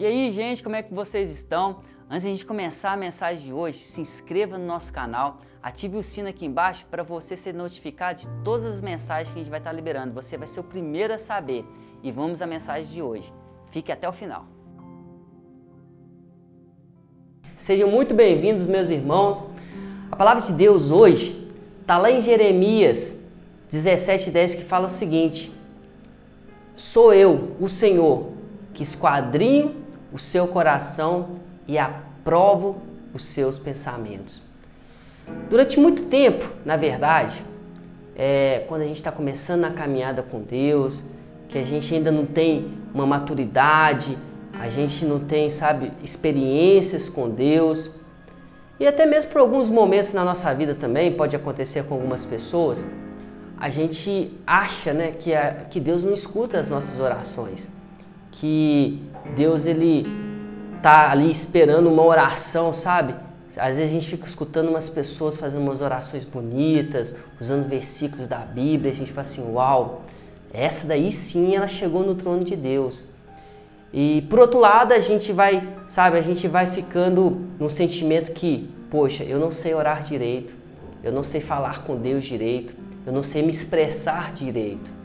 E aí, gente, como é que vocês estão? Antes de a gente começar a mensagem de hoje, se inscreva no nosso canal, ative o sino aqui embaixo para você ser notificado de todas as mensagens que a gente vai estar liberando. Você vai ser o primeiro a saber. E vamos à mensagem de hoje. Fique até o final. Sejam muito bem-vindos, meus irmãos. A palavra de Deus hoje está lá em Jeremias 17,10 que fala o seguinte: Sou eu, o Senhor, que esquadrinho o seu coração e aprovo os seus pensamentos. Durante muito tempo, na verdade, é, quando a gente está começando a caminhada com Deus, que a gente ainda não tem uma maturidade, a gente não tem, sabe, experiências com Deus, e até mesmo por alguns momentos na nossa vida também, pode acontecer com algumas pessoas, a gente acha né, que, a, que Deus não escuta as nossas orações, que Deus ele tá ali esperando uma oração, sabe? Às vezes a gente fica escutando umas pessoas fazendo umas orações bonitas, usando versículos da Bíblia, a gente fala assim, uau, essa daí sim ela chegou no trono de Deus. E por outro lado, a gente vai, sabe, a gente vai ficando num sentimento que, poxa, eu não sei orar direito, eu não sei falar com Deus direito, eu não sei me expressar direito.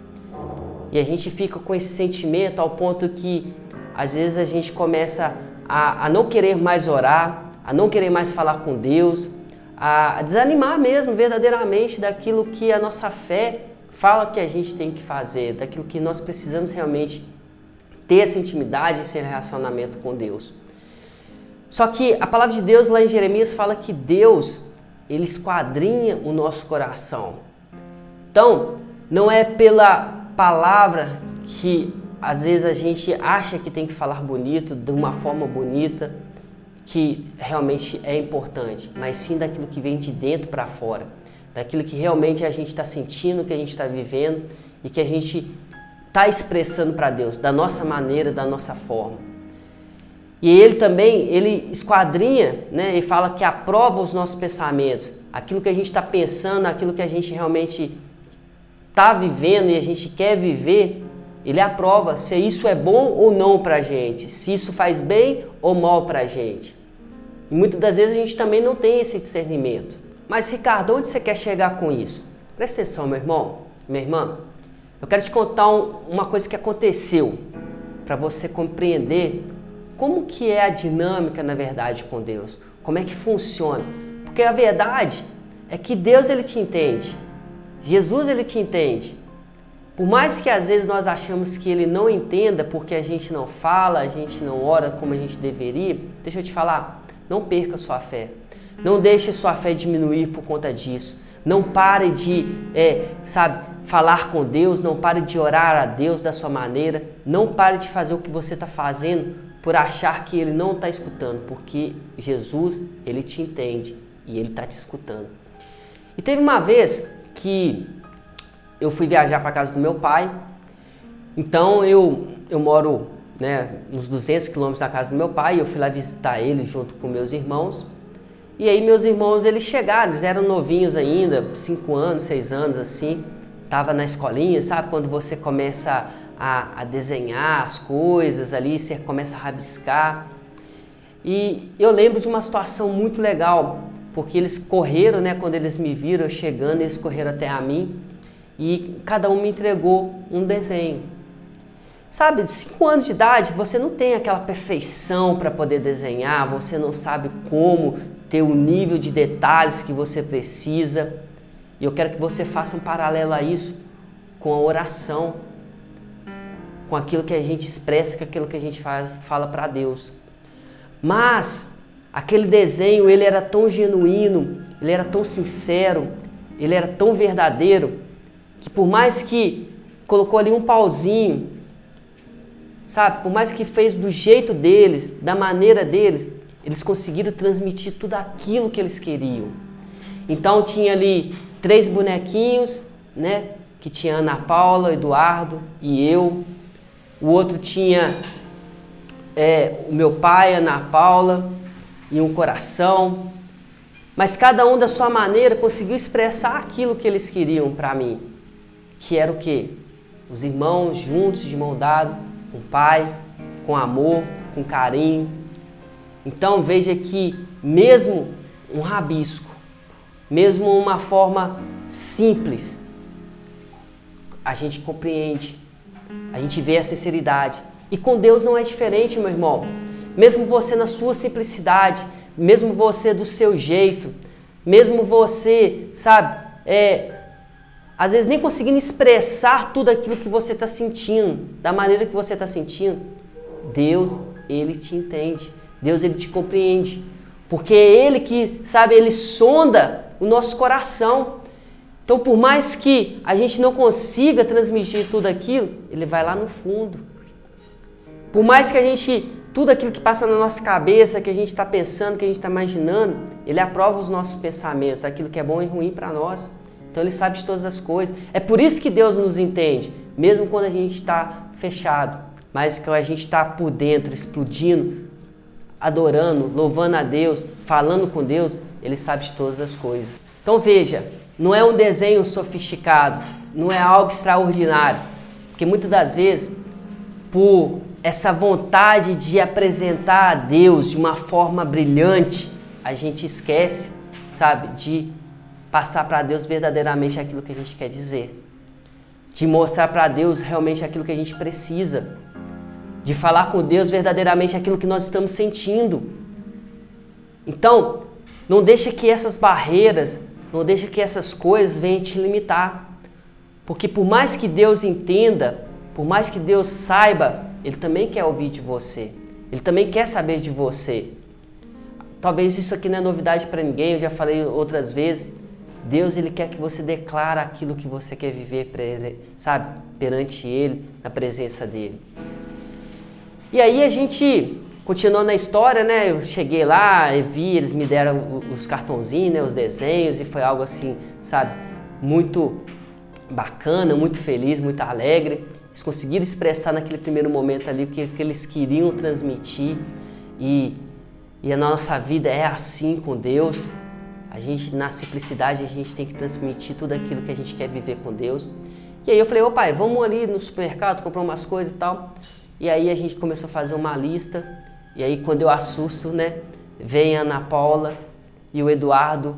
E a gente fica com esse sentimento ao ponto que às vezes a gente começa a, a não querer mais orar, a não querer mais falar com Deus, a, a desanimar mesmo verdadeiramente daquilo que a nossa fé fala que a gente tem que fazer, daquilo que nós precisamos realmente ter essa intimidade, esse relacionamento com Deus. Só que a palavra de Deus lá em Jeremias fala que Deus, ele esquadrinha o nosso coração. Então, não é pela palavra que às vezes a gente acha que tem que falar bonito, de uma forma bonita, que realmente é importante, mas sim daquilo que vem de dentro para fora, daquilo que realmente a gente está sentindo, que a gente está vivendo e que a gente está expressando para Deus, da nossa maneira, da nossa forma. E ele também, ele esquadrinha né, e fala que aprova os nossos pensamentos, aquilo que a gente está pensando, aquilo que a gente realmente está vivendo e a gente quer viver, ele aprova se isso é bom ou não para a gente, se isso faz bem ou mal para a gente. E muitas das vezes a gente também não tem esse discernimento. Mas, Ricardo, onde você quer chegar com isso? Presta atenção, meu irmão, minha irmã. Eu quero te contar um, uma coisa que aconteceu para você compreender como que é a dinâmica, na verdade, com Deus. Como é que funciona. Porque a verdade é que Deus ele te entende. Jesus ele te entende. Por mais que às vezes nós achamos que ele não entenda porque a gente não fala, a gente não ora como a gente deveria, deixa eu te falar, não perca sua fé. Não deixe sua fé diminuir por conta disso. Não pare de, é, sabe, falar com Deus, não pare de orar a Deus da sua maneira, não pare de fazer o que você está fazendo por achar que Ele não está escutando, porque Jesus, Ele te entende e Ele está te escutando. E teve uma vez que eu fui viajar para casa do meu pai. Então eu, eu moro né, uns 200 quilômetros da casa do meu pai. Eu fui lá visitar ele junto com meus irmãos. E aí meus irmãos eles chegaram, eles eram novinhos ainda, 5 anos, 6 anos assim. Tava na escolinha, sabe quando você começa a, a desenhar as coisas ali, você começa a rabiscar. E eu lembro de uma situação muito legal porque eles correram, né, quando eles me viram chegando, eles correram até a mim e cada um me entregou um desenho. Sabe, de 5 anos de idade, você não tem aquela perfeição para poder desenhar, você não sabe como ter o nível de detalhes que você precisa. E eu quero que você faça um paralelo a isso com a oração, com aquilo que a gente expressa, com aquilo que a gente faz, fala para Deus. Mas Aquele desenho, ele era tão genuíno, ele era tão sincero, ele era tão verdadeiro, que por mais que colocou ali um pauzinho, sabe, por mais que fez do jeito deles, da maneira deles, eles conseguiram transmitir tudo aquilo que eles queriam. Então tinha ali três bonequinhos, né, que tinha Ana Paula, Eduardo e eu. O outro tinha é, o meu pai, Ana Paula, e um coração, mas cada um da sua maneira conseguiu expressar aquilo que eles queriam para mim, que era o que? Os irmãos juntos, de mão dada, com pai, com amor, Com carinho. Então veja que mesmo um rabisco, mesmo uma forma simples, a gente compreende, a gente vê a sinceridade. E com Deus não é diferente, meu irmão. Mesmo você na sua simplicidade, mesmo você do seu jeito, mesmo você, sabe, é, às vezes nem conseguindo expressar tudo aquilo que você está sentindo, da maneira que você está sentindo, Deus, Ele te entende. Deus, Ele te compreende. Porque é Ele que, sabe, Ele sonda o nosso coração. Então, por mais que a gente não consiga transmitir tudo aquilo, Ele vai lá no fundo. Por mais que a gente, tudo aquilo que passa na nossa cabeça, que a gente está pensando, que a gente está imaginando, Ele aprova os nossos pensamentos, aquilo que é bom e ruim para nós. Então Ele sabe de todas as coisas. É por isso que Deus nos entende, mesmo quando a gente está fechado, mas quando a gente está por dentro, explodindo, adorando, louvando a Deus, falando com Deus, Ele sabe de todas as coisas. Então veja, não é um desenho sofisticado, não é algo extraordinário, porque muitas das vezes, por essa vontade de apresentar a Deus de uma forma brilhante, a gente esquece, sabe, de passar para Deus verdadeiramente aquilo que a gente quer dizer, de mostrar para Deus realmente aquilo que a gente precisa, de falar com Deus verdadeiramente aquilo que nós estamos sentindo. Então, não deixa que essas barreiras, não deixa que essas coisas venham te limitar. Porque por mais que Deus entenda, por mais que Deus saiba, Ele também quer ouvir de você. Ele também quer saber de você. Talvez isso aqui não é novidade para ninguém, eu já falei outras vezes. Deus ele quer que você declara aquilo que você quer viver, sabe, perante Ele, na presença dele. E aí a gente continuou na história, né? Eu cheguei lá, e vi, eles me deram os cartãozinhos, né? os desenhos, e foi algo assim, sabe, muito bacana, muito feliz, muito alegre. Eles conseguiram expressar naquele primeiro momento ali o que, que eles queriam transmitir. E, e a nossa vida é assim com Deus. A gente, na simplicidade, a gente tem que transmitir tudo aquilo que a gente quer viver com Deus. E aí eu falei, ô pai, vamos ali no supermercado comprar umas coisas e tal. E aí a gente começou a fazer uma lista. E aí quando eu assusto, né, vem a Ana Paula e o Eduardo.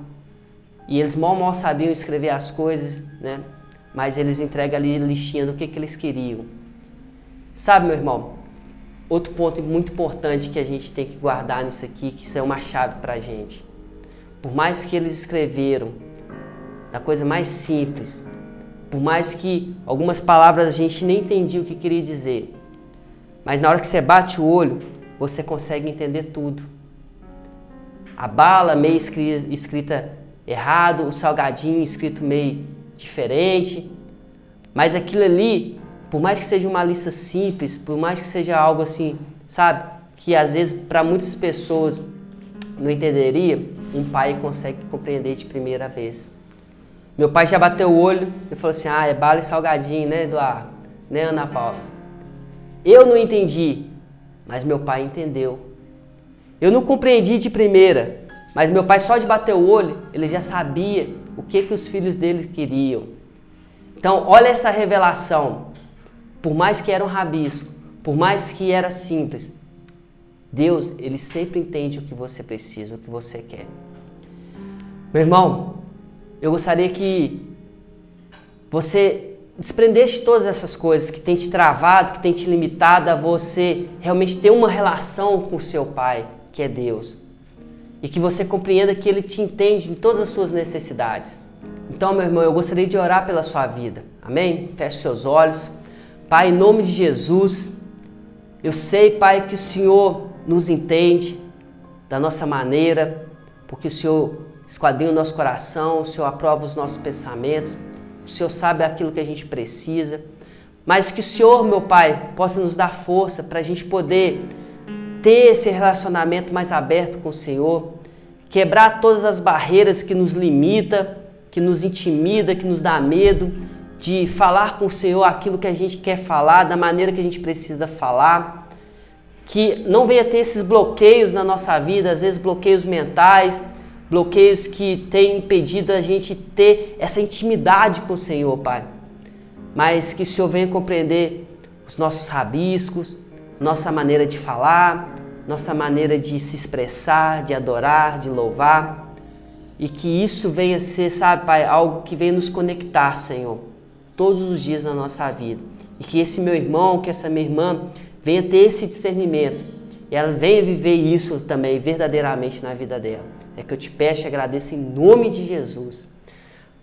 E eles mal mal sabiam escrever as coisas, né? Mas eles entregam ali listinha do que, que eles queriam. Sabe, meu irmão? Outro ponto muito importante que a gente tem que guardar nisso aqui, que isso é uma chave para a gente por mais que eles escreveram da coisa mais simples, por mais que algumas palavras a gente nem entendia o que queria dizer, mas na hora que você bate o olho, você consegue entender tudo. A bala meio escrita errado, o salgadinho escrito meio diferente, mas aquilo ali, por mais que seja uma lista simples, por mais que seja algo assim, sabe, que às vezes para muitas pessoas não entenderia, um pai consegue compreender de primeira vez. Meu pai já bateu o olho e falou assim: Ah, é bala e salgadinho, né, Eduardo? Né, Ana Paula? Eu não entendi, mas meu pai entendeu. Eu não compreendi de primeira, mas meu pai só de bater o olho, ele já sabia o que, que os filhos dele queriam. Então, olha essa revelação. Por mais que era um rabisco, por mais que era simples, Deus, ele sempre entende o que você precisa, o que você quer. Meu irmão, eu gostaria que você desprendesse todas essas coisas que tem te travado, que tem te limitado a você realmente ter uma relação com seu Pai, que é Deus. E que você compreenda que Ele te entende em todas as suas necessidades. Então, meu irmão, eu gostaria de orar pela sua vida. Amém? Feche seus olhos. Pai, em nome de Jesus, eu sei, Pai, que o Senhor nos entende da nossa maneira, porque o Senhor esquadrinha o nosso coração, o Senhor aprova os nossos pensamentos, o Senhor sabe aquilo que a gente precisa, mas que o Senhor, meu Pai, possa nos dar força para a gente poder ter esse relacionamento mais aberto com o Senhor, quebrar todas as barreiras que nos limita, que nos intimida, que nos dá medo de falar com o Senhor aquilo que a gente quer falar, da maneira que a gente precisa falar que não venha ter esses bloqueios na nossa vida, às vezes bloqueios mentais, bloqueios que têm impedido a gente ter essa intimidade com o Senhor, Pai. Mas que o Senhor venha compreender os nossos rabiscos, nossa maneira de falar, nossa maneira de se expressar, de adorar, de louvar. E que isso venha ser, sabe, Pai, algo que venha nos conectar, Senhor, todos os dias na nossa vida. E que esse meu irmão, que essa minha irmã venha ter esse discernimento e ela venha viver isso também verdadeiramente na vida dela. É que eu te peço e agradeço em nome de Jesus.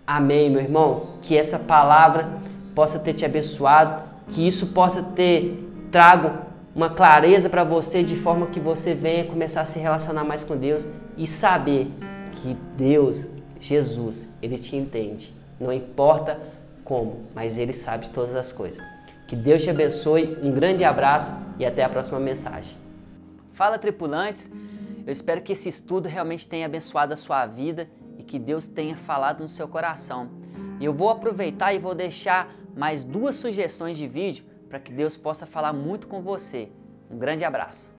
Amém, meu irmão. Que essa palavra possa ter te abençoado, que isso possa ter trago uma clareza para você de forma que você venha começar a se relacionar mais com Deus e saber que Deus, Jesus, ele te entende. Não importa como, mas ele sabe todas as coisas. Que Deus te abençoe, um grande abraço e até a próxima mensagem. Fala tripulantes, eu espero que esse estudo realmente tenha abençoado a sua vida e que Deus tenha falado no seu coração. E eu vou aproveitar e vou deixar mais duas sugestões de vídeo para que Deus possa falar muito com você. Um grande abraço.